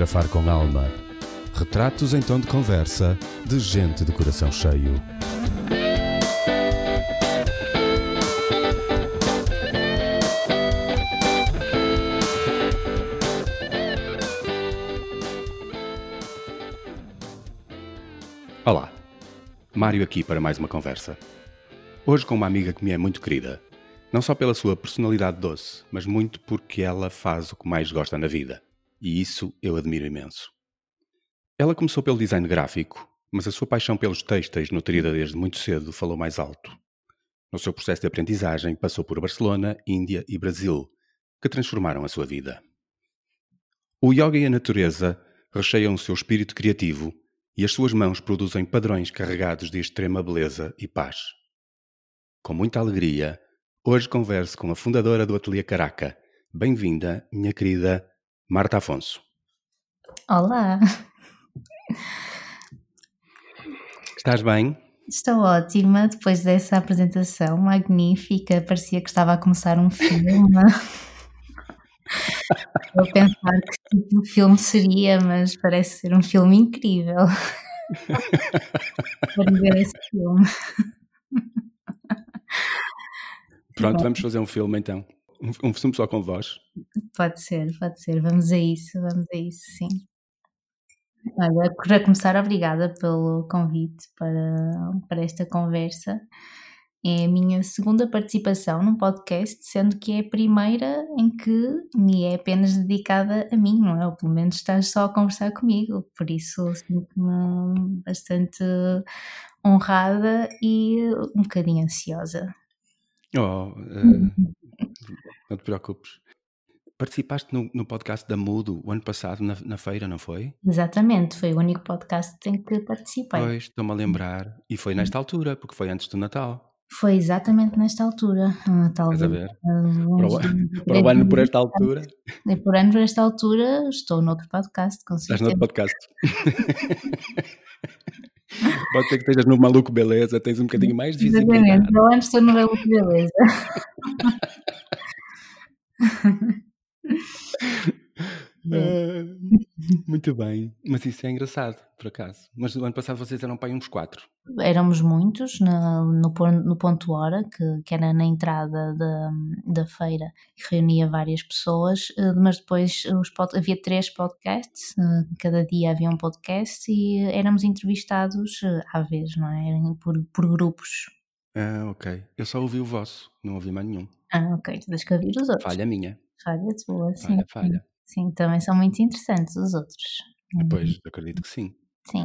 Fotografar com alma. Retratos em tom de conversa de gente de coração cheio. Olá, Mário aqui para mais uma conversa. Hoje com uma amiga que me é muito querida, não só pela sua personalidade doce, mas muito porque ela faz o que mais gosta na vida. E isso eu admiro imenso. Ela começou pelo design gráfico, mas a sua paixão pelos têxteis, nutrida desde muito cedo, falou mais alto. No seu processo de aprendizagem, passou por Barcelona, Índia e Brasil, que transformaram a sua vida. O yoga e a natureza recheiam o seu espírito criativo e as suas mãos produzem padrões carregados de extrema beleza e paz. Com muita alegria, hoje converso com a fundadora do Ateliê Caraca. Bem-vinda, minha querida Marta Afonso. Olá! Estás bem? Estou ótima depois dessa apresentação magnífica. Parecia que estava a começar um filme. Vou pensar que tipo de filme seria, mas parece ser um filme incrível. Quero ver esse filme. Pronto, vamos fazer um filme então. Um, filme só com voz. Pode ser, pode ser. Vamos a isso, vamos a isso, sim. Olha, para começar, obrigada pelo convite para, para esta conversa. É a minha segunda participação num podcast, sendo que é a primeira em que me é apenas dedicada a mim, não é? Ou pelo menos estás só a conversar comigo, por isso sinto-me bastante honrada e um bocadinho ansiosa. Oh, uh, não te preocupes. Participaste no, no, podcast da Mudo o ano passado, na, na, feira, não foi? Exatamente, foi o único podcast em que participei. Pois, estou-me a lembrar. E foi nesta altura, porque foi antes do Natal. Foi exatamente nesta altura. Talvez, Estás a ver? Para o, para o ano por esta altura. E por ano por esta altura estou noutro podcast, com certeza. Estás noutro podcast. Pode ser que estejas no Maluco Beleza, tens um bocadinho mais de visibilidade. Exatamente, eu antes estou no Maluco Beleza. Uh, muito bem, mas isso é engraçado, por acaso. Mas no ano passado vocês eram pai uns quatro. Éramos muitos no, no, no Ponto Hora, que, que era na entrada da, da feira reunia várias pessoas, uh, mas depois os, havia três podcasts, uh, cada dia havia um podcast e éramos entrevistados à vez, não é? Por, por grupos. Ah, ok. Eu só ouvi o vosso, não ouvi mais nenhum. Ah, ok. Tu tens que ouvir os outros. Falha minha. Falha tua, sim. Falha, falha. Sim, também são muito interessantes os outros. Pois, acredito que sim. Sim.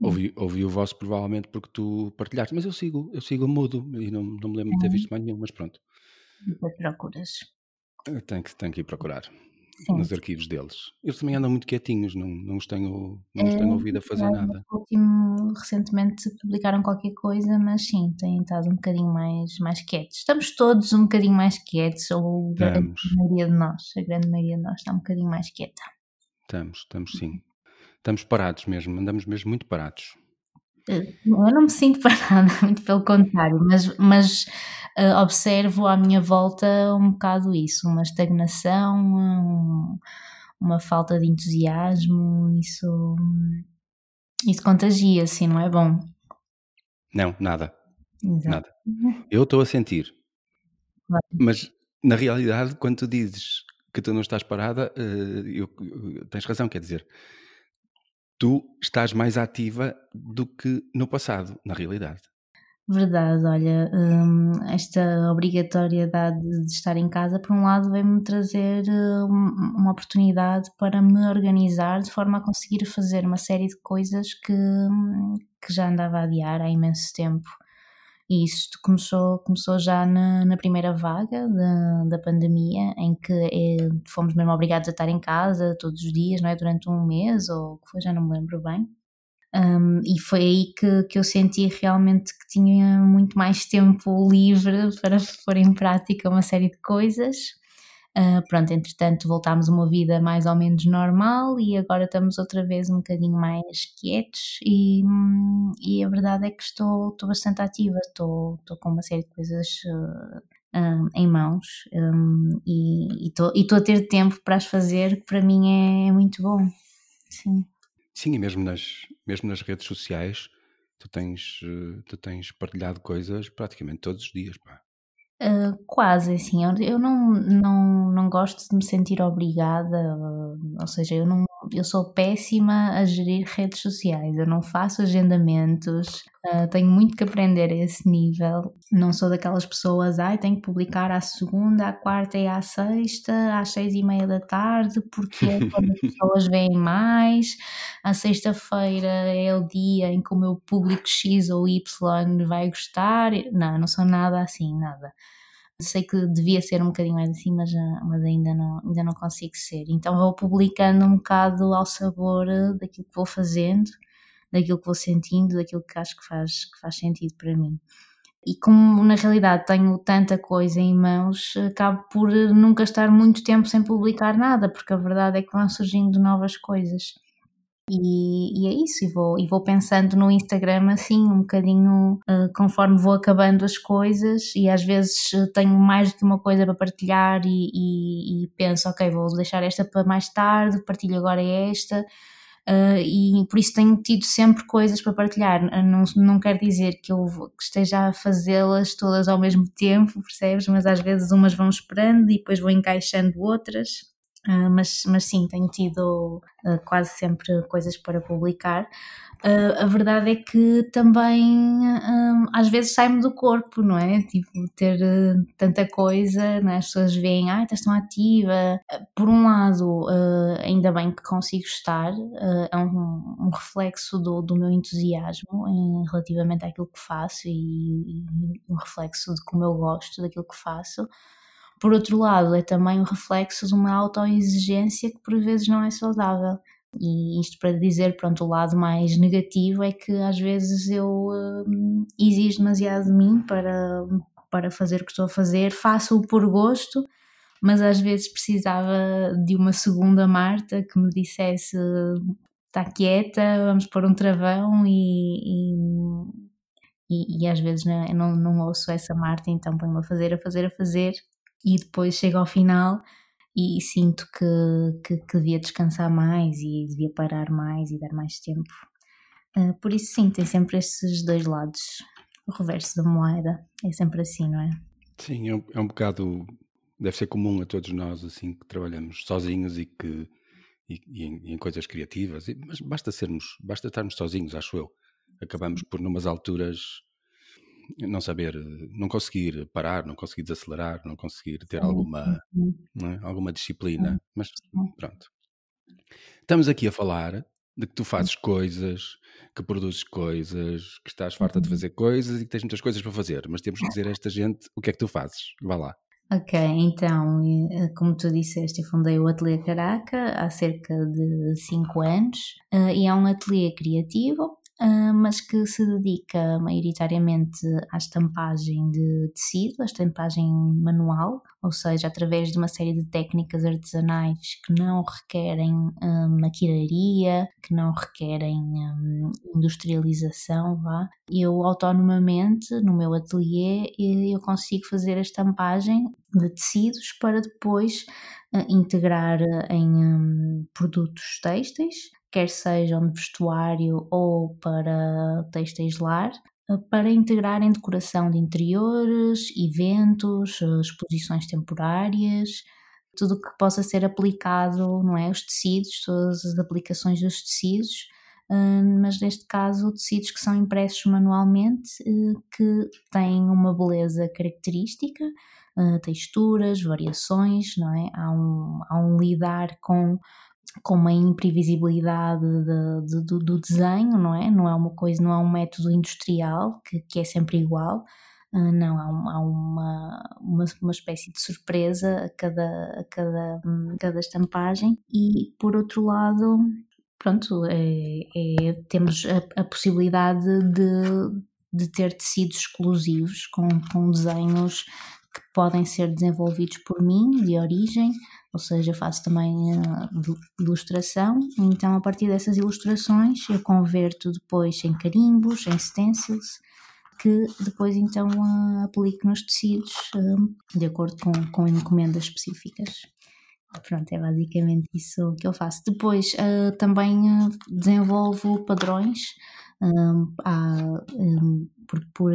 Ouvi, ouvi o vosso provavelmente porque tu partilhaste, mas eu sigo, eu sigo mudo e não, não me lembro de ter visto mais nenhum, mas pronto. Depois procuras. Tenho que, tenho que ir procurar Sim. nos arquivos deles. Eles também andam muito quietinhos, não, não, os, tenho, não os tenho ouvido a fazer nada. Último, recentemente publicaram qualquer coisa, mas sim, têm estado um bocadinho mais, mais quietos. Estamos todos um bocadinho mais quietos, ou a grande maioria de nós, a grande maioria de nós está um bocadinho mais quieta. Estamos, estamos sim. Estamos parados mesmo, andamos mesmo muito parados. Eu não me sinto parada, muito pelo contrário, mas, mas uh, observo à minha volta um bocado isso, uma estagnação, um, uma falta de entusiasmo, isso, isso contagia, assim, não é bom? Não, nada. Exato. Nada. Eu estou a sentir. Claro. Mas na realidade, quando tu dizes que tu não estás parada, uh, eu, eu, tens razão, quer dizer, tu estás mais ativa do que no passado, na realidade. Verdade, olha, hum, esta obrigatoriedade de estar em casa, por um lado, vem-me trazer hum, uma oportunidade para me organizar de forma a conseguir fazer uma série de coisas que, hum, que já andava a adiar há imenso tempo. E isto começou, começou já na, na primeira vaga da, da pandemia, em que é, fomos mesmo obrigados a estar em casa todos os dias, não é? Durante um mês ou o que foi, já não me lembro bem. Um, e foi aí que, que eu senti realmente que tinha muito mais tempo livre para pôr em prática uma série de coisas. Uh, pronto, entretanto voltámos a uma vida mais ou menos normal e agora estamos outra vez um bocadinho mais quietos e, e a verdade é que estou, estou bastante ativa, estou, estou com uma série de coisas uh, uh, em mãos um, estou, e estou a ter tempo para as fazer, que para mim é, é muito bom. sim. Sim, e mesmo nas, mesmo nas redes sociais, tu tens, eh, tu tens partilhado coisas praticamente todos os dias, pá. Uh, quase, assim, eu, eu não, não, não gosto de me sentir obrigada, ou seja, eu, não, eu sou péssima a gerir redes sociais, eu não faço agendamentos, uh, tenho muito que aprender a esse nível, não sou daquelas pessoas, ai, tenho que publicar à segunda, à quarta e à sexta, às seis e meia da tarde, porque é quando as pessoas veem mais, à sexta-feira é o dia em que o meu público X ou Y vai gostar, não, não sou nada assim, nada. Sei que devia ser um bocadinho mais assim, mas, ah, mas ainda, não, ainda não consigo ser. Então vou publicando um bocado ao sabor ah, daquilo que vou fazendo, daquilo que vou sentindo, daquilo que acho que faz, que faz sentido para mim. E como na realidade tenho tanta coisa em mãos, acabo por nunca estar muito tempo sem publicar nada, porque a verdade é que vão surgindo novas coisas. E, e, é isso, e vou, e vou pensando no Instagram assim, um bocadinho uh, conforme vou acabando as coisas, e às vezes uh, tenho mais de uma coisa para partilhar e, e, e, penso, ok, vou deixar esta para mais tarde, partilho agora esta, uh, e por isso tenho tido sempre coisas para partilhar. Não, não quer dizer que eu que esteja a fazê-las todas ao mesmo tempo, percebes? Mas às vezes umas vão esperando e depois vou encaixando outras. Uh, mas, mas sim, tenho tido uh, quase sempre coisas para publicar. Uh, a verdade é que também às vezes sai-me do corpo, não é? Tipo, ter tanta coisa, né? as pessoas veem, ah, estás tão ativa. Por um lado, ainda bem que consigo estar, é um, um, reflexo do, do meu entusiasmo em, relativamente àquilo que faço e, e um reflexo de como eu gosto daquilo que faço. Por outro lado, é também um reflexo de uma autoexigência que por vezes não é saudável. E isto para dizer, pronto, o lado mais negativo é que às vezes eu hum, exijo demasiado de mim para, para fazer o que estou a fazer, faço-o por gosto, mas às vezes precisava de uma segunda Marta que me dissesse está quieta, vamos pôr um travão e, e, e, às vezes não, eu não, não ouço essa Marta, então ponho-me a fazer, a fazer, a fazer e depois chego ao final e sinto que, que, que, devia descansar mais e devia parar mais e dar mais tempo. Uh, por isso, sim, tem sempre esses dois lados. O reverso da moeda é sempre assim, não é? Sim, é um, é um bocado. Deve ser comum a todos nós, assim, que trabalhamos sozinhos e que. E, e, em, em, coisas criativas, mas basta sermos, basta estarmos sozinhos, acho eu. Acabamos por, numas alturas, não saber, não conseguir parar, não conseguir desacelerar, não conseguir ter sim, alguma, sim. É? alguma disciplina. Mas pronto. Estamos aqui a falar de que tu fazes coisas, que produzes coisas, que estás farta de uhum. fazer coisas e que tens muitas coisas para fazer, mas temos que dizer a esta gente o que é que tu fazes. Vá lá. Ok, então, eh, como tu disseste, eu fundei o Ateliê Caraca há cerca de 5 anos eh, e é um ateliê criativo ah, mas que se dedica maioritariamente à estampagem de tecido, à estampagem manual, ou seja, através de uma série de técnicas artesanais que não requerem um, maquinaria, que não requerem um, industrialização, vá. Eu autonomamente, no meu ateliê, eu consigo fazer a estampagem de tecidos para depois integrar em produtos têxteis quer sejam de vestuário ou para textos lar, eh, para integrar em decoração de interiores, eventos, eh, exposições temporárias, tudo que possa ser aplicado, não é? Os tecidos, todas as aplicações dos tecidos, eh, mas neste caso tecidos que são impressos manualmente, que têm uma beleza característica, texturas, variações, não é? Há um, há um lidar com com uma imprevisibilidade de, de, do, do, desenho, não é? Não é uma coisa, não é um método industrial que, que é sempre igual. Uh, não, há, há uma, uma, uma, espécie de surpresa a cada, a cada, hum, cada estampagem e por outro lado, pronto, é, é, temos a, a possibilidade de, de ter tecidos exclusivos com, com desenhos que podem ser desenvolvidos por mim de origem, ou seja, faço também uh, ilustração, então a partir dessas ilustrações eu converto depois em carimbos, em stencils, que depois então uh, aplico nos tecidos uh, de acordo com, com encomendas específicas. Pronto, é basicamente isso que eu faço. Depois também desenvolvo padrões um, por, por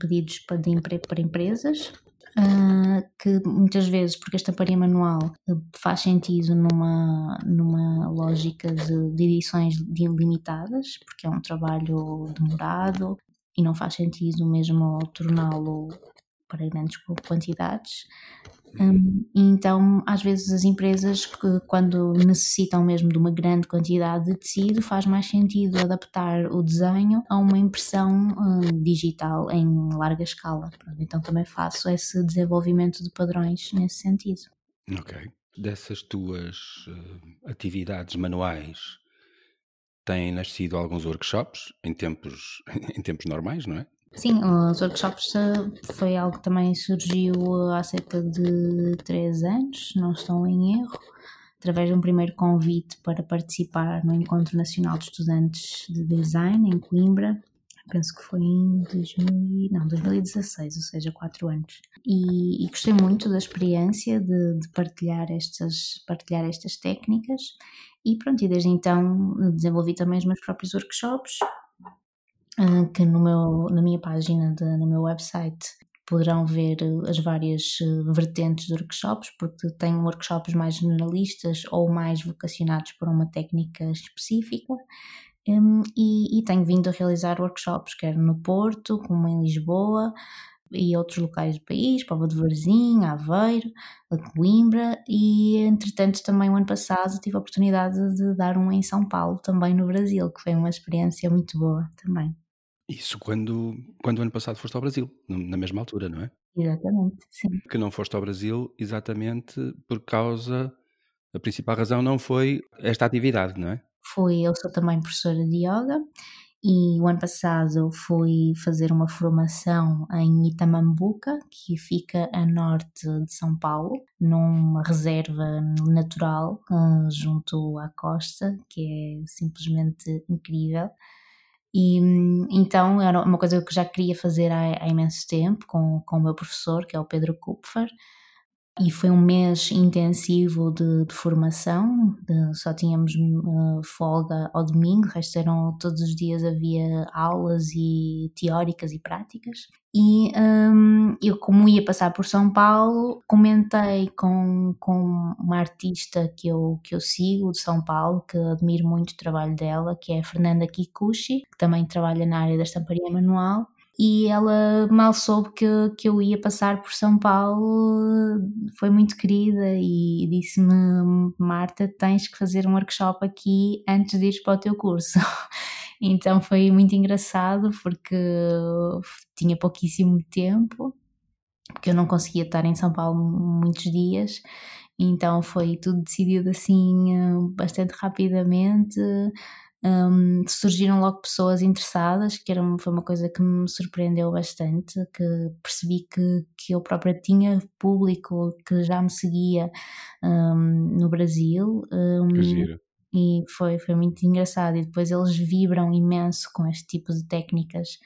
pedidos para, de para empresas. Uh, que muitas vezes, porque a estamparia manual faz sentido numa, numa lógica de, de edições limitadas, porque é um trabalho demorado e não faz sentido mesmo torná-lo para grandes quantidades. Um, então, às vezes, as empresas, que, quando necessitam mesmo de uma grande quantidade de tecido, faz mais sentido adaptar o desenho a uma impressão um, digital em larga escala. Pronto, então, também faço esse desenvolvimento de padrões nesse sentido. Ok. Dessas tuas uh, atividades manuais, têm nascido alguns workshops em tempos, em tempos normais, não é? Sim, os workshops eh, foi algo que também surgiu eh, há cerca de três anos, não estou em erro, através de um primeiro convite para participar no Encontro Nacional de Estudantes de Design em Coimbra, penso que foi em 2000, não, 2016, ou seja, quatro anos. E, e gostei muito da experiência de, de, partilhar, estas, partilhar estas técnicas. E pronto, e desde então desenvolvi também os meus próprios workshops, que no meu, na minha página, de, no meu website, poderão ver as várias ah, vertentes de workshops, porque tenho workshops mais generalistas ou mais vocacionados para uma técnica específica. Um, e, e, tenho vindo a realizar workshops, quer no Porto, como em Lisboa e outros locais do país, Pova de Varzim, Aveiro, Coimbra e entretanto também o ano passado tive a oportunidade de dar um em São Paulo, também no Brasil, que foi uma experiência muito boa também. Isso quando, quando o ano passado foste ao Brasil, na mesma altura, não é? Exatamente, sim. Que não foste ao Brasil exatamente por causa. A principal razão não foi esta atividade, não é? Fui, eu sou também professora de yoga e o ano passado fui fazer uma formação em Itamambuca, que fica a norte de São Paulo, numa reserva natural eh, junto à costa, que é simplesmente incrível. E então era uma coisa que eu já queria fazer há, há imenso tempo com, com o meu professor, que é o Pedro Kupfer, e foi um mês intensivo de, de formação, de, só tínhamos uh, folga ao domingo, o resto eram todos os dias havia aulas e teóricas e práticas. E um, eu, como ia passar por São Paulo, comentei com, com uma artista que eu, que eu sigo de São Paulo, que admiro muito o trabalho dela, que é a Fernanda Kikuchi, que também trabalha na área da estamparia manual e ela mal soube que, que eu ia passar por São Paulo, foi muito querida e disse-me: Marta, tens que fazer um workshop aqui antes de ir para o teu curso. então foi muito engraçado porque tinha pouquíssimo tempo, porque eu não conseguia estar em São Paulo muitos dias. Então foi tudo decidido assim bastante rapidamente um, surgiram logo pessoas interessadas, que era, foi uma coisa que me surpreendeu bastante, que percebi que, que eu própria tinha público que já me seguia um, no Brasil. Um, e foi, foi muito engraçado. E depois eles vibram imenso com este tipo de técnicas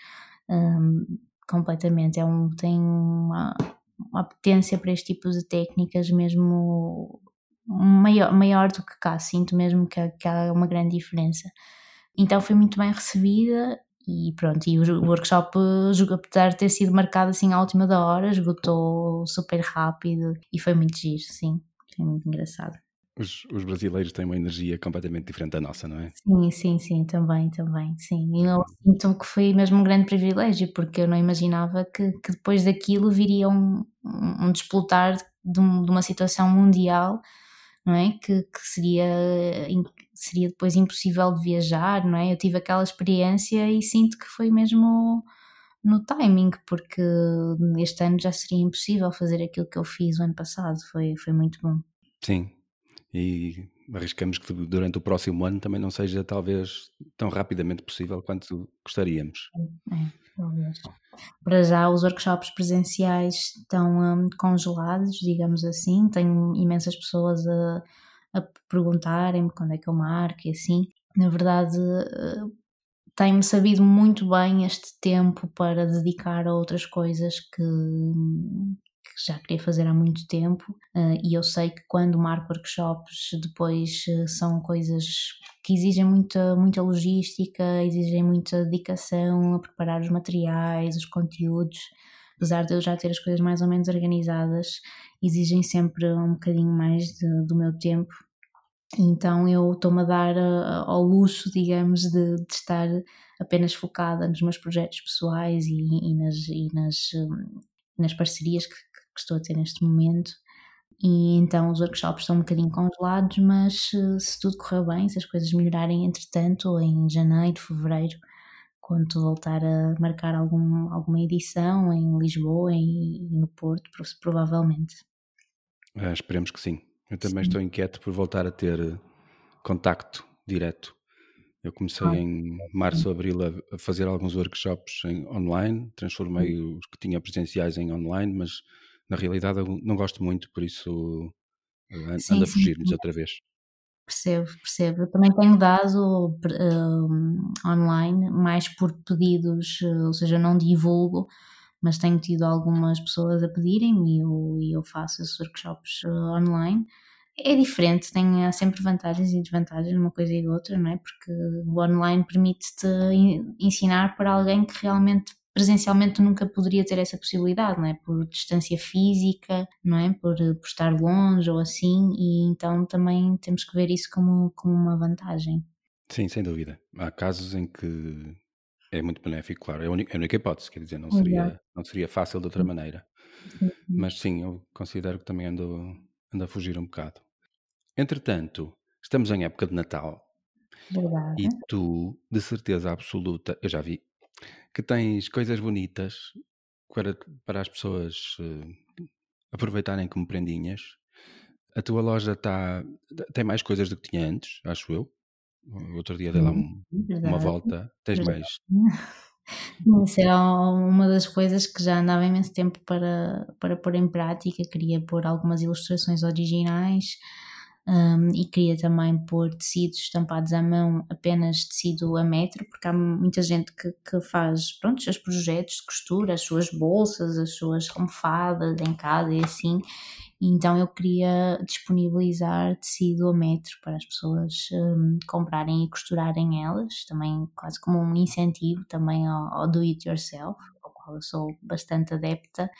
completamente. É um, tem uma, uma potência para este tipo de técnicas mesmo maior, maior do que cá, sinto mesmo que, que há uma grande diferença. Então foi muito bem recebida e pronto, e o workshop, apesar de ter sido marcado assim à última da hora, esgotou super rápido e foi muito giro, sim, foi muito engraçado. Os, os, brasileiros têm uma energia completamente diferente da nossa, não é? Sim, sim, sim, também, também, sim. E eu sinto que foi mesmo um grande privilégio, porque eu não imaginava que, que depois daquilo viria um, um desplotar de, um, de uma situação mundial não é? Que, que, seria, seria depois impossível de viajar, não é? Eu tive aquela experiência e sinto que foi mesmo no timing, porque este ano já seria impossível fazer aquilo que eu fiz o ano passado, foi, foi muito bom. Sim, e arriscamos que durante o próximo ano também não seja talvez tão rapidamente possível quanto gostaríamos. É, é Para já, os workshops presenciais estão um, congelados, digamos assim. Tenho imensas pessoas a, a perguntarem-me quando é que eu marco e assim. Na verdade, uh, tenho-me sabido muito bem este tempo para dedicar a outras coisas que, que já queria fazer há muito tempo uh, e eu sei que quando marco workshops depois uh, são coisas que exigem muita, muita logística, exigem muita dedicação a preparar os materiais, os conteúdos. Apesar de eu já ter as coisas mais ou menos organizadas, exigem sempre um bocadinho mais de, do meu tempo então eu estou-me a dar uh, ao luxo, digamos, de, de, estar apenas focada nos meus projetos pessoais e, e nas, e nas, um, nas parcerias que, que, estou a ter neste momento. E então os workshops estão um bocadinho congelados, mas uh, se tudo correr bem, se as coisas melhorarem entretanto, em janeiro, fevereiro, quando voltar a marcar algum, alguma edição em Lisboa e, e no Porto, provavelmente. Ah, esperemos que sim. Eu também sim. estou inquieto por voltar a ter eh, contacto direto. Eu comecei ah, em março, abril a, fazer alguns workshops em online, transformei hum. os que tinha presenciais em online, mas na realidade eu não gosto muito, por isso eh, ando a fugir-lhes outra vez. Percebo, percebo. Eu também tenho dado uh, online, mais por pedidos, ou seja, não divulgo, mas tenho tido algumas pessoas a pedirem e eu, eu faço esses workshops online. É diferente, tem sempre vantagens e desvantagens numa coisa e outra, não é? Porque o online permite-te ensinar para alguém que realmente presencialmente nunca poderia ter essa possibilidade, não é? Por distância física, não é? Por, por estar longe ou assim, e então também temos que ver isso como, como uma vantagem. Sim, sem dúvida. Há casos em que é muito benéfico, claro. É a única, é a única hipótese, quer dizer, não seria, não seria fácil de outra maneira. Mas sim, eu considero que também ando, ando a fugir um bocado. Entretanto, estamos em época de Natal. Verdade. E tu, de certeza absoluta, eu já vi, que tens coisas bonitas para, para as pessoas uh, aproveitarem como prendinhas. A tua loja tá, tem mais coisas do que tinha antes, acho eu. Outro dia dei lá um, uma volta. Tens mais? Isso é uma das coisas que já andava imenso tempo para, para pôr em prática. Queria pôr algumas ilustrações originais um, e queria também pôr tecidos estampados à mão, apenas tecido a metro, porque há muita gente que, que faz pronto, seus projetos de costura, as suas bolsas, as suas almofadas em casa e assim então eu queria disponibilizar tecido a metro para as pessoas um, comprarem e costurarem elas, também quase como um incentivo também ao, ao do it yourself, ao qual eu sou bastante adepta.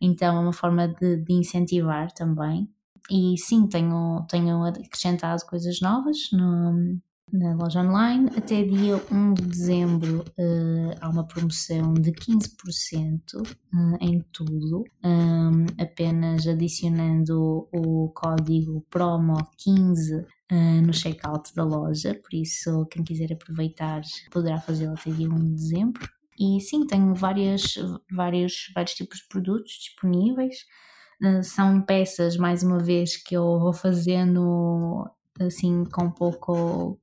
Então é uma forma de, de incentivar também. E sim, tenho, tenho acrescentado coisas novas no, na loja online. Até dia 1 de dezembro uh, há uma promoção de 15% uh, eh, em tudo, um, apenas adicionando o código PROMO15 uh, eh, no checkout da loja, por isso quem quiser aproveitar poderá fazê-lo até dia 1 de dezembro. E sim, tenho várias, vários, vários tipos de produtos disponíveis. Uh, são peças, mais uma vez, que eu vou fazendo assim com pouco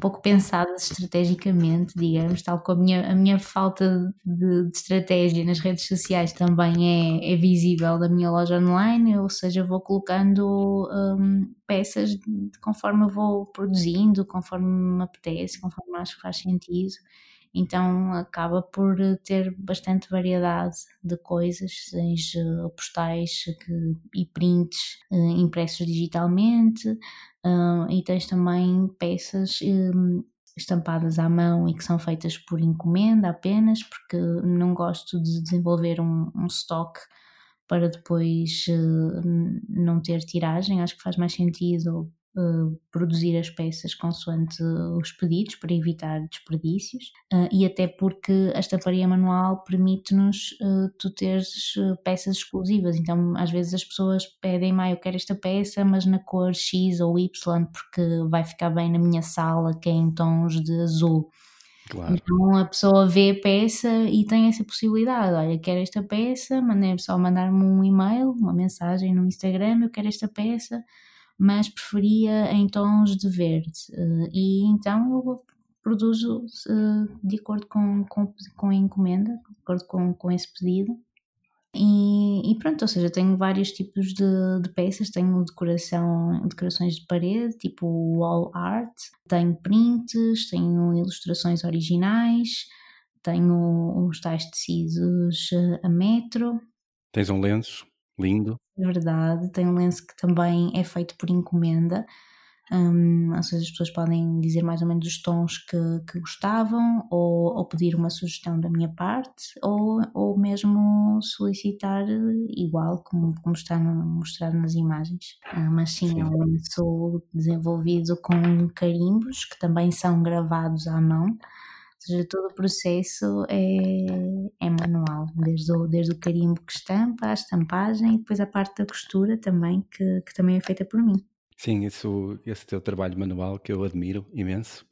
pouco pensadas estrategicamente, digamos, tal como a minha, a minha falta de, de, estratégia nas redes sociais também é, é visível da minha loja online, ou seja, vou colocando um, peças conforme eu vou produzindo, conforme me apetece, conforme acho que faz sentido então acaba por ter bastante variedade de coisas, tens postais que, e prints uh, impressos digitalmente e tens também peças um, estampadas à mão e que são feitas por encomenda apenas, porque não gosto de desenvolver um, um stock para depois não ter tiragem, acho que faz mais sentido Uh, produzir as peças consoante os pedidos para evitar desperdícios uh, e até porque a estamparia manual permite-nos uh, tu teres peças exclusivas, então às vezes as pessoas pedem, ah, eu quero esta peça mas na cor X ou Y porque vai ficar bem na minha sala que é em tons de azul Claro. Então a pessoa vê a peça e tem essa possibilidade. Olha, quero esta peça, mandei só mandar-me um e-mail, uma mensagem no Instagram, eu quero esta peça, mas preferia em tons de verde. Uh, e então eu produzo uh, de acordo com, com, com a encomenda, de acordo com, com esse pedido. E, e, pronto, ou seja, tenho vários tipos de, de, peças, tenho decoração, decorações de parede, tipo wall art, tenho prints, tenho ilustrações originais, tenho os tais tecidos eh, a metro. Tens um lenço? Lindo. É verdade. Tem um lenço que também é feito por encomenda. Um, ou seja, as pessoas podem dizer mais ou menos os tons que, que gostavam, ou, ou, pedir uma sugestão da minha parte, ou, ou mesmo solicitar igual, como, como está mostrado nas imagens. Uh, mas sim, sim. é um lenço desenvolvido com carimbos, que também são gravados à mão. Ou seja, todo o processo é, é manual, desde o, desde o carimbo que estampa, a estampagem e depois a parte da costura também, que, que também é feita por mim. Sim, isso, esse teu trabalho manual que eu admiro imenso.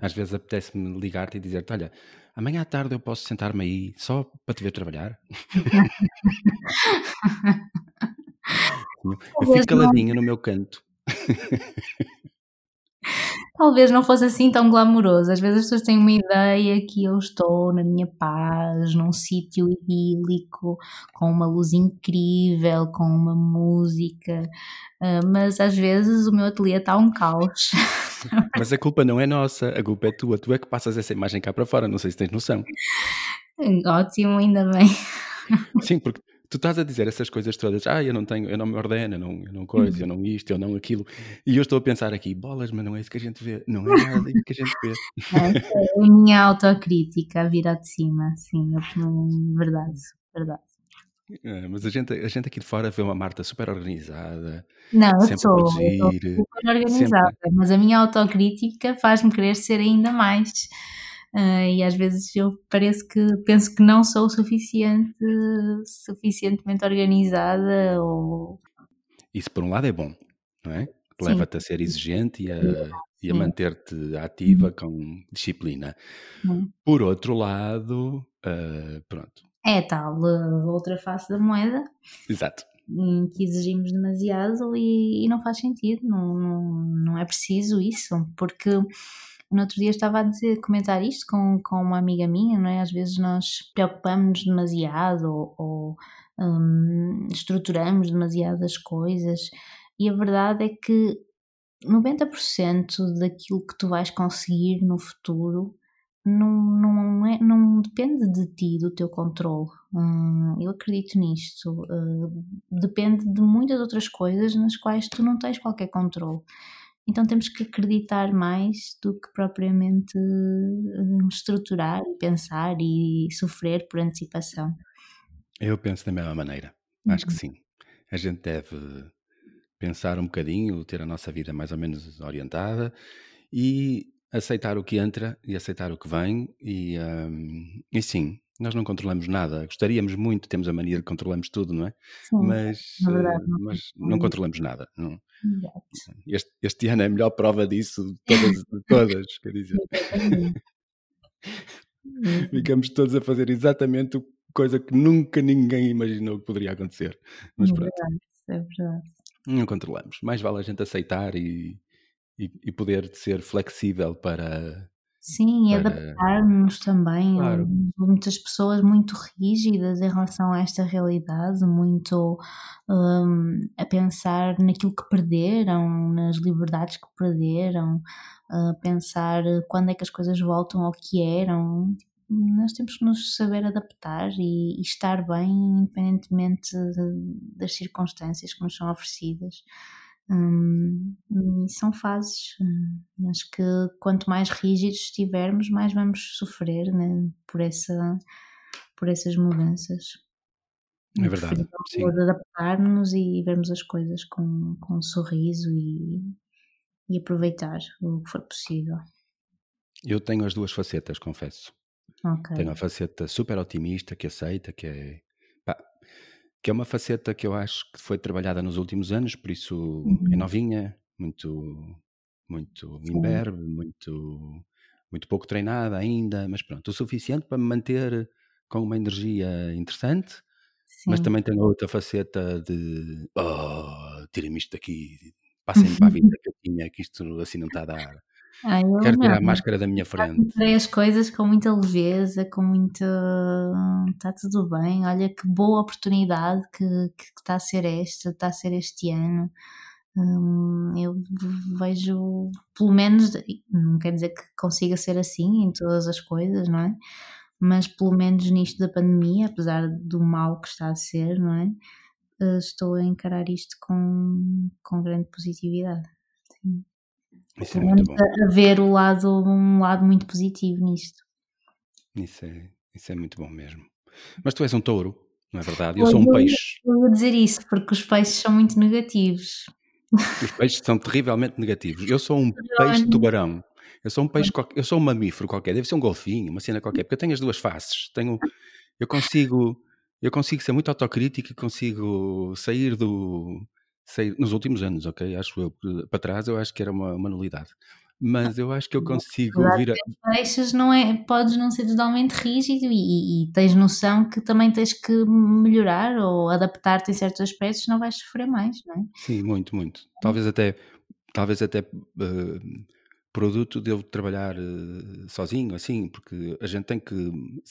Às vezes apetece-me ligar-te e dizer-te: Olha, amanhã à tarde eu posso sentar-me aí só para te ver trabalhar. eu fico caladinho no meu canto. Talvez não fosse assim tão glamouroso. Às vezes as pessoas têm uma ideia que eu estou na minha paz, num sítio idílico, com uma luz incrível, com uma música, uh, mas às vezes o meu ateliê está um caos. Mas a culpa não é nossa, a culpa é tua. Tu é que passas essa imagem cá para fora, não sei se tens noção. Ótimo, ainda bem. Sim, porque tu estás a dizer essas coisas todas, ah, eu não tenho, eu não me ordeno, eu não, eu não coisa, eu uhum. não isto, eu não aquilo, e eu estou a pensar aqui, bolas, mas não é isso que a gente vê, não é nada isso que a gente vê. É, a minha autocrítica a virar de cima, sim, eu, verdade, verdade. É, mas a gente, a gente aqui de fora vê uma Marta super organizada. Não, eu sou, eu super organizada, sempre... mas a minha autocrítica faz-me querer ser ainda mais. Uh, e às vezes eu pareço que penso que não sou suficiente, suficientemente organizada ou... Isso por um lado é bom, não é? Leva-te a ser exigente e a, e a manter-te ativa uhum. com disciplina. Uhum. Por outro lado, uh, pronto. É tal outra face da moeda. Exato. Que exigimos demasiado e, e não faz sentido, não, não, não é preciso isso, porque no outro dia estava a dizer, comentar isto com, com uma amiga minha, não é? Às vezes nós preocupamos demasiado ou, ou um, estruturamos demasiado as coisas e a verdade é que 90% daquilo que tu vais conseguir no futuro não, não, é, não depende de ti, do teu controle. Hum, eu acredito nisto. Uh, depende de muitas outras coisas nas quais tu não tens qualquer controle. Então temos que acreditar mais do que propriamente uh, estruturar, pensar e sofrer por antecipação. Eu penso da mesma maneira. Uhum. Acho que uhum. sim. A gente deve pensar um bocadinho, ter a nossa vida mais ou menos orientada e aceitar o que entra e aceitar o que vem e, um, e sim, nós não controlamos nada. Gostaríamos muito, temos a mania de controlamos tudo, não é? Sim, mas, verdade, não, mas não controlamos nada. Não. Este, este ano é a melhor prova disso de todas, de todas quer dizer. Ficamos todos a fazer exatamente coisa que nunca ninguém imaginou que poderia acontecer. Mas é pronto. Verdade, é verdade. Não controlamos. Mais vale a gente aceitar e, e, e poder ser flexível para, Sim, e adaptar-nos também. Claro. Muitas pessoas muito rígidas em relação a esta realidade, muito um, a pensar naquilo que perderam, nas liberdades que perderam, a pensar quando é que as coisas voltam ao que eram. Nós temos que nos saber adaptar e, e estar bem, independentemente de, das circunstâncias que nos são oferecidas. Hum, são fases. Hum, acho que quanto mais rígidos estivermos, mais vamos sofrer né, por, essa, por essas mudanças. É verdade. Adaptar-nos e vermos as coisas com, com um sorriso e, e aproveitar o que for possível. Eu tenho as duas facetas, confesso. Okay. Tenho a faceta super otimista que aceita, que é que é uma faceta que eu acho que foi trabalhada nos últimos anos, por isso é uhum. é novinha, muito, muito imberbe, muito, muito pouco treinada ainda, mas pronto, o suficiente para me manter com uma energia interessante, Sim. mas também tenho outra faceta de oh, tirem-me isto daqui, passem para a vida que eu tinha, que isto assim não está a dar. Ai, Quero tirar a máscara da minha frente. Farei as coisas com muita leveza, com muito. Está tudo bem. Olha que boa oportunidade que, que está a ser esta, está a ser este ano. Hum, eu vejo, pelo menos, não quer dizer que consiga ser assim em todas as coisas, não é? Mas pelo menos nisto da pandemia, apesar do mal que está a ser, não é? uh, estou a encarar isto com, com grande positividade. Sim. Isso é muito bom. A, ver o lado, um lado muito positivo nisto. Isso é, isso é muito bom mesmo. Mas tu és um touro, não é verdade? Eu sou um peixe. Eu vou dizer isso porque os peixes são muito negativos. Os peixes são terrivelmente negativos. Eu sou um peixe tubarão. Eu sou um peixe, eu sou um mamífero qualquer, deve ser um golfinho, uma cena qualquer, porque eu tenho as duas faces. Tenho, eu consigo, eu consigo ser muito autocrítico e consigo sair do, sair, nos últimos anos, ok? Acho eu, para trás eu acho que era uma, uma nulidade. Mas eu acho que eu consigo vir a... Deixas, não é, podes não ser totalmente rígido e, e, e, tens noção que também tens que melhorar ou adaptar-te em certos aspectos, não vais sofrer mais, não é? Sim, muito, muito. Talvez até, talvez até uh, produto de eu trabalhar uh, sozinho, assim, porque a gente tem que,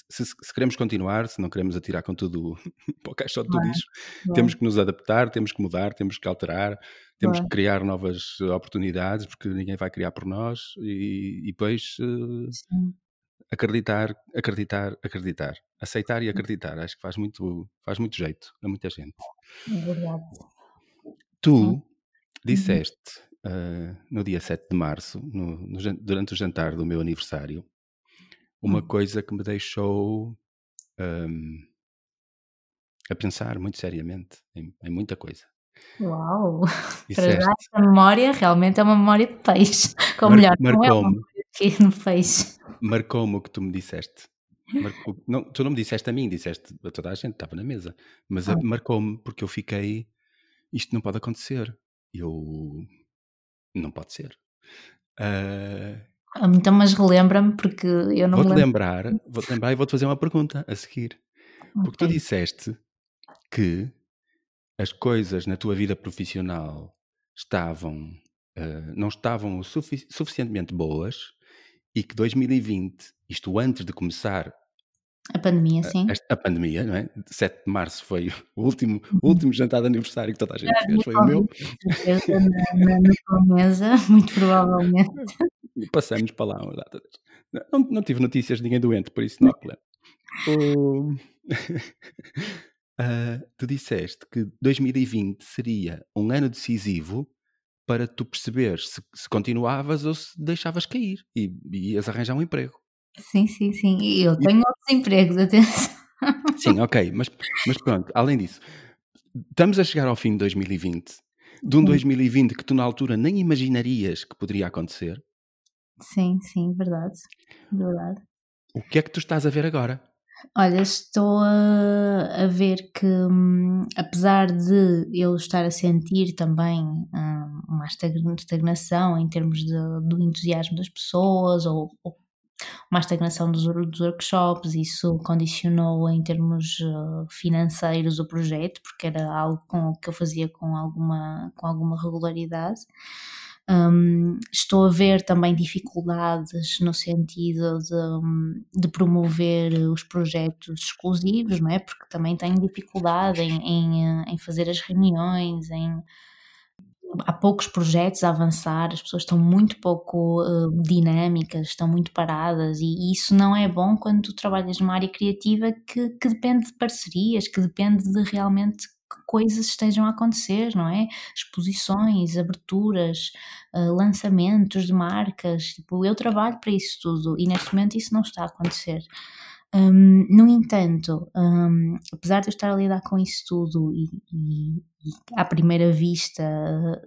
se, se, queremos continuar, se não queremos atirar com tudo para o caixote do lixo, temos que nos adaptar, temos que mudar, temos que alterar, temos que criar novas oportunidades, porque ninguém vai criar por nós, e, e depois uh, acreditar, acreditar, acreditar, aceitar e acreditar, acho que faz muito, faz muito jeito a muita gente. É verdade. Tu Sim. disseste uh, no dia 7 de março, no, no, durante o jantar do meu aniversário, uma hum. coisa que me deixou um, a pensar muito seriamente em, em muita coisa. Uau! Para já esta memória realmente é uma memória de peixe. Ou Mar melhor, não é uma memória de peixe. Marcou-me o que tu me disseste. Marcou, não, tu não me disseste a mim, disseste a toda a gente, estava na mesa. Mas ah. marcou-me porque eu fiquei. Isto não pode acontecer. Eu não pode ser. Uh... Então, mas relembra-me, porque eu não vou-te lembrar, vou-te lembrar e vou-te fazer uma pergunta a seguir. Okay. Porque tu disseste que as coisas na tua vida profissional estavam, uh, não estavam sufic suficientemente boas e que 2020, isto antes de começar a pandemia, sim. A, a, pandemia, não é? 7 de março foi o último, o uhum. último jantar de aniversário que toda a gente fez, foi o meu. Na, na, na tua mesa, muito provavelmente. Passamos para lá uma data. Não, não tive notícias de ninguém doente, por isso não há problema. uh, tu disseste que 2020 seria um ano decisivo para tu perceberes se, se continuavas ou se deixavas cair e, e ias arranjar um emprego. Sim, sim, sim. E eu tenho outros empregos, atenção. Sim, ok, mas, mas pronto, além disso, estamos a chegar ao fim de 2020, de um 2020 que tu na altura nem imaginarias que poderia acontecer. Sim, sim, verdade. Verdade. O que é que tu estás a ver agora? Olha, estou a, a ver que, hum, apesar de eu estar a sentir também hum, uma estagnação em termos de, do entusiasmo das pessoas ou, ou uma estagnação dos, dos workshops, isso condicionou em termos eh, financeiros o projeto, porque era algo com, que eu fazia com alguma, com alguma regularidade. Um, estou a ver também dificuldades no sentido de, de, promover os projetos exclusivos, não é? Porque também tenho dificuldade em, em, em fazer as reuniões, em há poucos projetos a avançar, as pessoas estão muito pouco uh, dinâmicas, estão muito paradas e isso não é bom quando tu trabalhas numa área criativa que, que depende de parcerias, que depende de realmente que coisas estejam a acontecer, não é? Exposições, aberturas, uh, lançamentos de marcas, tipo, eu trabalho para isso tudo e neste momento isso não está a acontecer. Um, no entanto, um, apesar de eu estar a lidar com isso tudo e, e, e, à primeira vista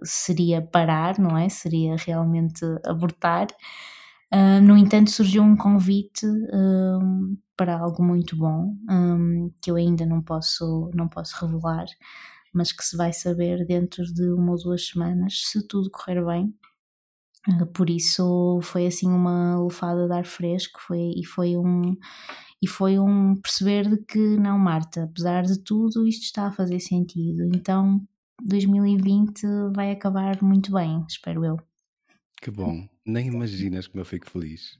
seria parar, não é? Seria realmente abortar. No entanto, surgiu um convite um, para algo muito bom que eu ainda não posso, não posso revelar, mas que se vai saber dentro de uma ou duas semanas, se tudo correr bem. Por isso foi assim uma lefada de ar fresco foi, e foi um e foi um perceber de que não, Marta, apesar de tudo, isto está a fazer sentido. Então 2020 vai acabar muito bem, espero eu. Que bom, nem imaginas como eu fico feliz.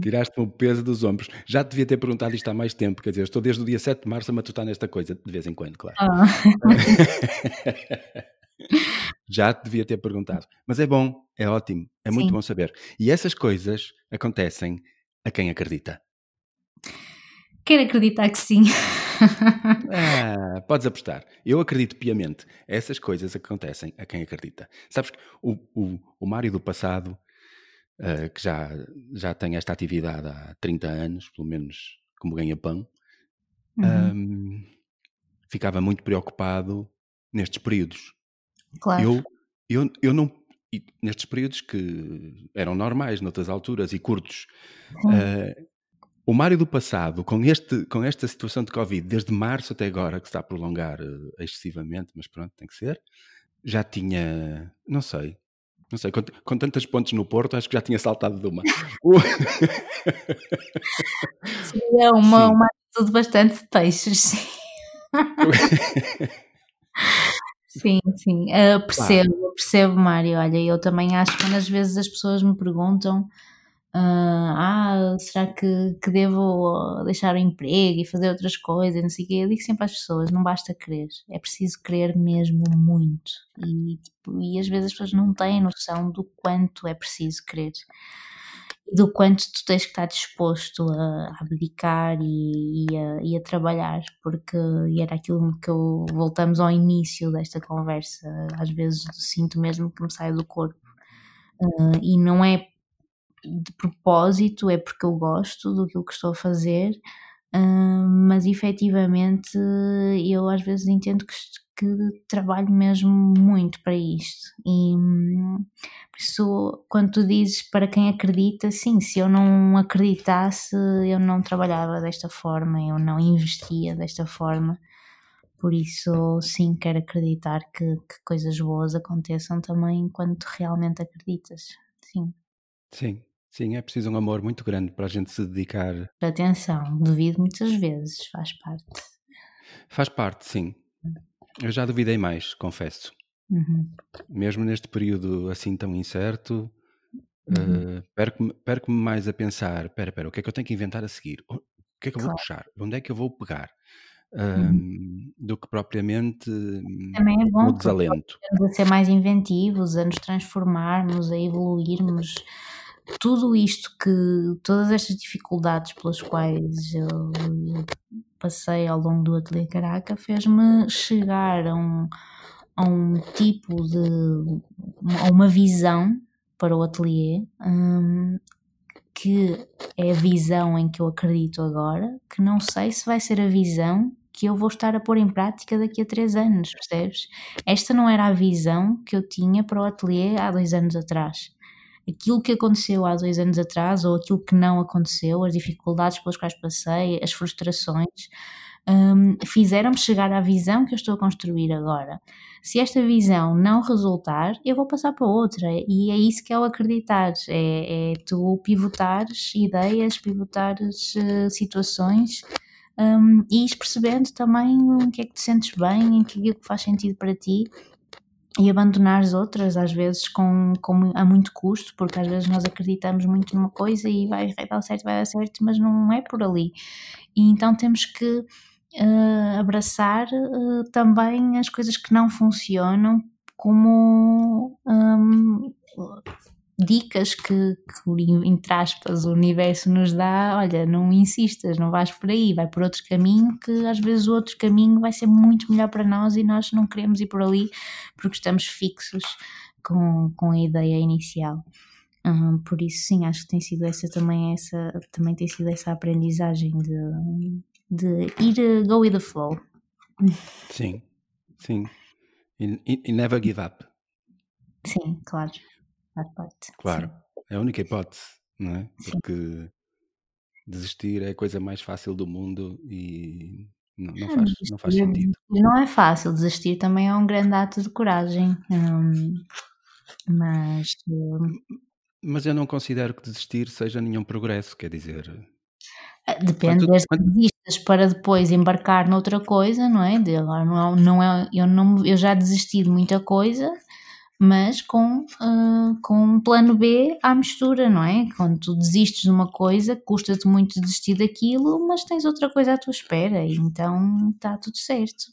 Tiraste-me o peso dos ombros. Já te devia ter perguntado isto há mais tempo, quer dizer, estou desde o dia 7 de março a matutar nesta coisa, de vez em quando, claro. Ah. Já te devia ter perguntado. Mas é bom, é ótimo, é muito Sim. bom saber. E essas coisas acontecem a quem acredita. Quero acreditar que sim. Ah, podes apostar. Eu acredito piamente. Essas coisas acontecem a quem acredita. Sabes que o, o, o Mário do passado, uh, que já, já tem esta atividade há 30 anos, pelo menos como ganha-pão, uhum. um, ficava muito preocupado nestes períodos. Claro. Eu, eu, eu não. nestes períodos que eram normais, noutras alturas e curtos, uh, o Mário do passado, com, este, com esta situação de Covid, desde março até agora, que está a prolongar uh, excessivamente, mas pronto, tem que ser, já tinha, não sei, não sei, com, com tantas pontes no Porto, acho que já tinha saltado de uma. é uma, uma atitude bastante de peixes, sim. Sim, sim, uh, percebo, claro. percebo, Mário. Olha, eu também acho que às vezes as pessoas me perguntam ah, ah, será que, que devo deixar o emprego e fazer outras coisas, não sei o quê. Eu digo sempre às pessoas, não basta querer, é preciso querer mesmo muito. E, tipo, e às vezes as pessoas não têm noção do quanto é preciso querer. Do quanto tu tens que estar disposto a, abdicar e, e, a, e, a, trabalhar, porque era aquilo que eu voltamos ao início desta conversa. Às vezes sinto mesmo que me sai do corpo. Uh, e não é de propósito, é porque eu gosto do que estou a fazer, uh, mas efetivamente eu às vezes entendo que, que, trabalho mesmo muito para isto. E por isso, quando tu dizes para quem acredita, sim, se eu não acreditasse, eu não trabalhava desta forma, eu não investia desta forma. Por isso, sim, quero acreditar que, que coisas boas aconteçam também quando tu realmente acreditas. Sim. Sim, Sim, é preciso um amor muito grande para a gente se dedicar. Atenção, duvido muitas vezes, faz parte. Faz parte, sim. Eu já duvidei mais, confesso. Uhum. Mesmo neste período assim tão incerto, uhum. uh, perco-me perco mais a pensar: espera, espera, o que é que eu tenho que inventar a seguir? O que é que eu vou puxar? Onde é que eu vou pegar? uhum. do que propriamente Também é bom no desalento. A ser mais inventivos, a nos transformarmos, a evoluirmos tudo isto que, todas estas dificuldades pelas quais eu passei ao longo do Ateliê Caraca fez-me chegar a um, a um tipo de, a uma visão para o ateliê um, que é a visão em que eu acredito agora, que não sei se vai ser a visão que eu vou estar a pôr em prática daqui a três anos, percebes? Esta não era a visão que eu tinha para o ateliê há dois anos atrás aquilo que aconteceu há dois anos atrás ou aquilo que não aconteceu, as dificuldades pelas quais passei, as frustrações, um, fizeram-me chegar à visão que eu estou a construir agora. Se esta visão não resultar, eu vou passar para outra, e é isso que é o acreditar: é, é tu pivotares ideias, pivotares uh, situações. Um, e percebendo também o que é que te sentes bem, em que é que faz sentido para ti e abandonar as outras, às vezes com, com, a muito custo, porque às vezes nós acreditamos muito numa coisa e vai, vai dar certo, vai dar certo, mas não é por ali. E então temos que uh, abraçar uh, também as coisas que não funcionam como um, dicas que, que, entre aspas, o universo nos dá, olha, não insistas, não vais por aí, vai por outro caminho, que às vezes o outro caminho vai ser muito melhor para nós e nós não queremos ir por ali porque estamos fixos com, com a ideia inicial. Uhum, por isso sim, acho que tem sido essa também essa também tem sido essa aprendizagem de, de ir go with the flow. Sim, sim. E, e never give up. Sim, claro faz parte. Claro, sim. é a única hipótese, não é? Porque sim. desistir é a coisa mais fácil do mundo e não, não, faz, não faz sentido. Não é fácil, desistir também é um grande ato de coragem. Hum, mas. Hum, mas eu não considero que desistir seja nenhum progresso, quer dizer. Ah, depende quando, quando... desistas para depois embarcar noutra coisa, não é? De agora não é, não é eu, não, eu já desisti de muita coisa mas com, uh, com um plano B à mistura, não é? Quando tu desistes de uma coisa, custa-te muito desistir daquilo, mas tens outra coisa à tua espera, e então está tudo certo.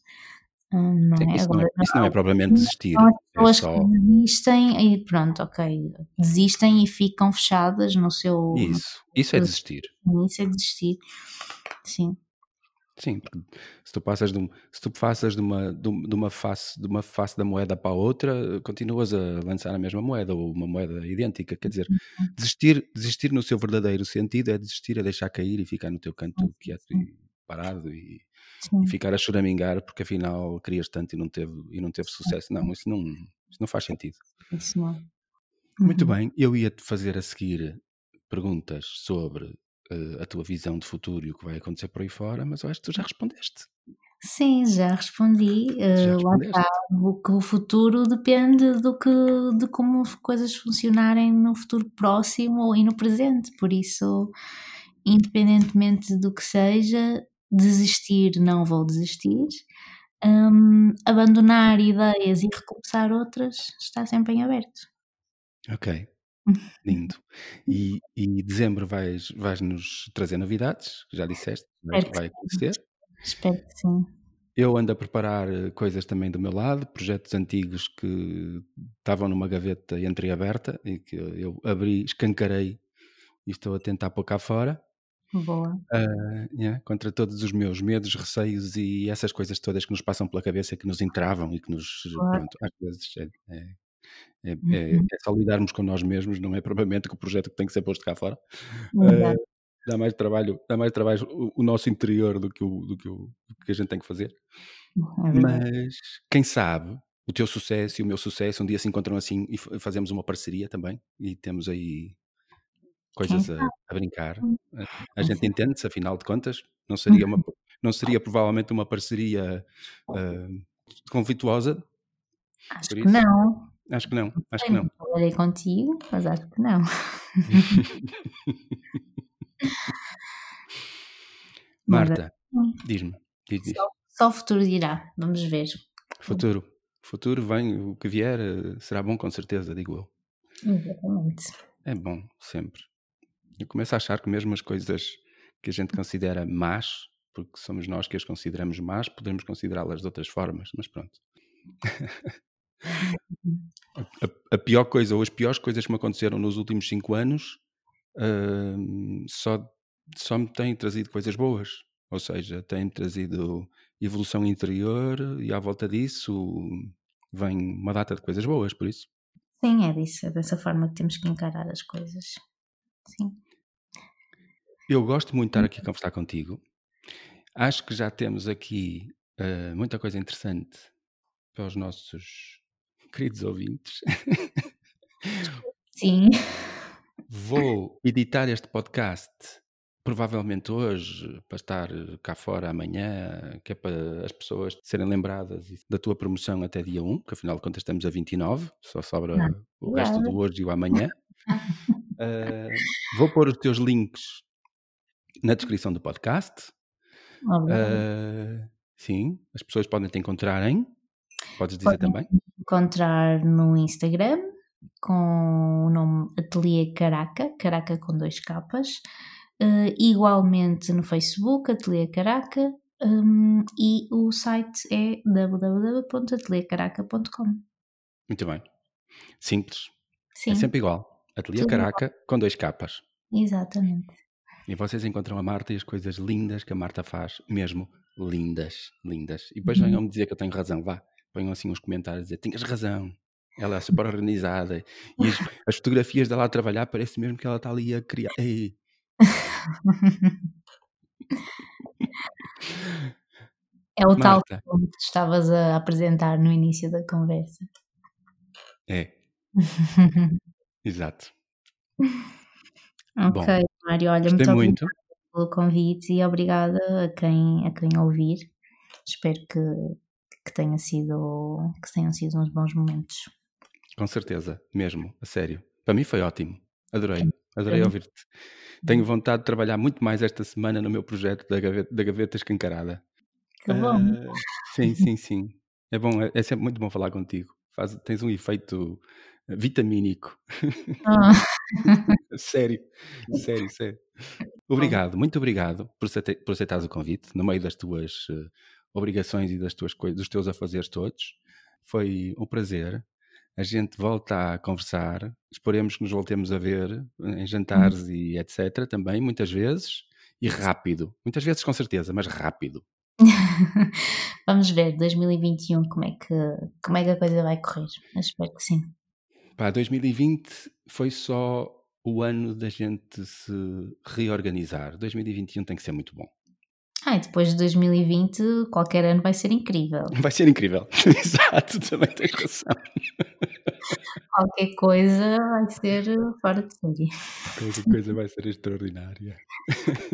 Uh, não Sim, é? Isso, Agora, não é, isso não é propriamente desistir. As é pessoas é só... que desistem e pronto, ok, desistem e ficam fechadas no seu. Isso, isso é desistir. Isso é desistir, sim. Sim, se tu passas de, um, se tu passas de uma, de uma face de uma face da moeda para a outra, continuas a lançar a mesma moeda ou uma moeda idêntica. Quer dizer, Uhum. desistir, desistir no seu verdadeiro sentido é desistir, é deixar cair e ficar no teu canto quieto e parado e, e ficar a choramingar porque afinal querias tanto e não teve, e não teve sucesso. Não, isso não, isso não faz sentido. Isso não. Muito Uhum. bem, eu ia-te fazer a seguir perguntas sobre uh, a tua visão de futuro e o que vai acontecer por aí fora, mas eu acho que tu já respondeste. Sim, já respondi. Já Uh, que o futuro depende do que, de como as coisas funcionarem no futuro próximo e no presente. Por isso, independentemente do que seja, desistir não vou desistir. Um, abandonar ideias e recomeçar outras está sempre em aberto. Ok, lindo. E, e dezembro vais, vais nos trazer novidades, que já disseste, vai, Espero que vai sim. acontecer. Espero que sim. Eu ando a preparar eh, coisas também do meu lado, projetos antigos que estavam numa gaveta entreaberta e que eu abri, escancarei e estou a tentar pôr cá fora. Boa. Uh, yeah, contra todos os meus medos, receios e essas coisas todas que nos passam pela cabeça, que nos entravam e que nos. Claro. Pronto, às vezes é, é, é, é, Uhum. é só lidarmos com nós mesmos, não é propriamente com o projeto que tem que ser posto cá fora. Exato. Uh, dá mais trabalho, dá mais trabalho o, o nosso interior do que, o, do, que o, do que a gente tem que fazer. É. Mas quem sabe o teu sucesso e o meu sucesso um dia se encontram assim e fazemos uma parceria também e temos aí coisas a, a brincar. A, a Quem gente entende-se, afinal de contas, não seria, uma, não seria provavelmente uma parceria uh, conflituosa. Acho que não. Acho que não, acho que não. trabalhei contigo, mas acho que não. Marta, assim, diz-me, diz, diz. só, só o futuro dirá. Vamos ver. Futuro, futuro vem, o que vier eh, será bom com certeza, digo eu. Exatamente. É bom, sempre. Eu começo a achar que mesmo as coisas que a gente considera más, porque somos nós que as consideramos más, podemos considerá-las de outras formas, mas pronto. a, a, pior coisa, ou as piores coisas que me aconteceram nos últimos cinco anos, uh, só, só me têm trazido coisas boas. Ou seja, têm trazido evolução interior e à volta disso vem uma data de coisas boas, por isso. Sim, é disso, é dessa forma que temos que encarar as coisas. Sim. Eu gosto muito de estar aqui a conversar contigo. Acho que já temos aqui uh, muita coisa interessante para os nossos queridos ouvintes. Sim. Vou editar este podcast provavelmente hoje, para estar cá fora amanhã, que é para as pessoas serem lembradas da tua promoção até dia 1, que afinal de contas estamos a 29, só sobra Não, o resto do hoje e o amanhã. uh, vou pôr os teus links na descrição do podcast. Uh, sim, as pessoas podem te encontrar em. Podes dizer podem também? encontrar no Instagram com o nome Ateliê Caraca, Caraca com dois capas. Uh, igualmente no Facebook, Ateliê Caraca, um, e o site é www.ateliêcaraca.com. Muito bem. Simples. Sim. É sempre igual. Ateliê Tudo Caraca com dois capas. Exatamente. E vocês encontram a Marta e as coisas lindas que a Marta faz, mesmo lindas, lindas. E depois venham-me dizer que eu tenho razão, vá. Ponham assim uns comentários a dizer, tinhas razão. Ela é super organizada. E as, as fotografias dela a trabalhar parece mesmo que ela está ali a criar. Ei. É o tal Marta. que tu estavas a apresentar no início da conversa. É, exato. ok, Bom, Mário, olha, muito muito. obrigada pelo convite e obrigada a quem, a quem ouvir. Espero que, que, tenha sido, que tenham sido uns bons momentos. Com certeza, mesmo, a sério. Para mim foi ótimo. Adorei, adorei ouvir-te. Tenho vontade de trabalhar muito mais esta semana no meu projeto da gaveta, da gaveta escancarada. Que bom. Ah, sim, sim, sim. É bom, é, é sempre muito bom falar contigo. Faz, tens um efeito vitamínico. Ah, sério, sério, sério. Obrigado, muito obrigado por, por aceitares o convite no meio das tuas eh, obrigações e das tuas coisas, dos teus afazeres todos. Foi um prazer. A gente volta a conversar. Esperemos que nos voltemos a ver em jantares e etc. também, muitas vezes. E rápido. Muitas vezes com certeza, mas rápido. Vamos ver 2021 como é que como é que a coisa vai correr. Mas espero que sim. Pá, 2020 foi só o ano da gente se reorganizar. 2021 tem que ser muito bom. Ah, e depois de 2020, qualquer ano vai ser incrível. Vai ser incrível. Exato, também tens razão. Qualquer coisa vai ser fora de série. Qualquer coisa vai ser extraordinária.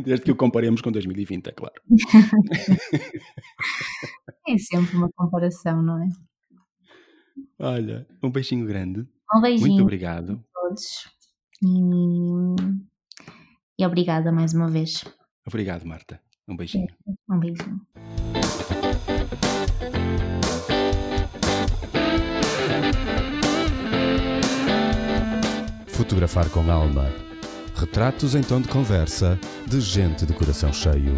Desde que o comparemos com 2020, é claro. é sempre uma comparação, não é? Olha, um beijinho grande. Um beijinho. Muito obrigado. A todos. E, e obrigada mais uma vez. Obrigado, Marta. Um beijinho. Um beijinho. Fotografar com alma. Retratos em tom de conversa de gente de coração cheio.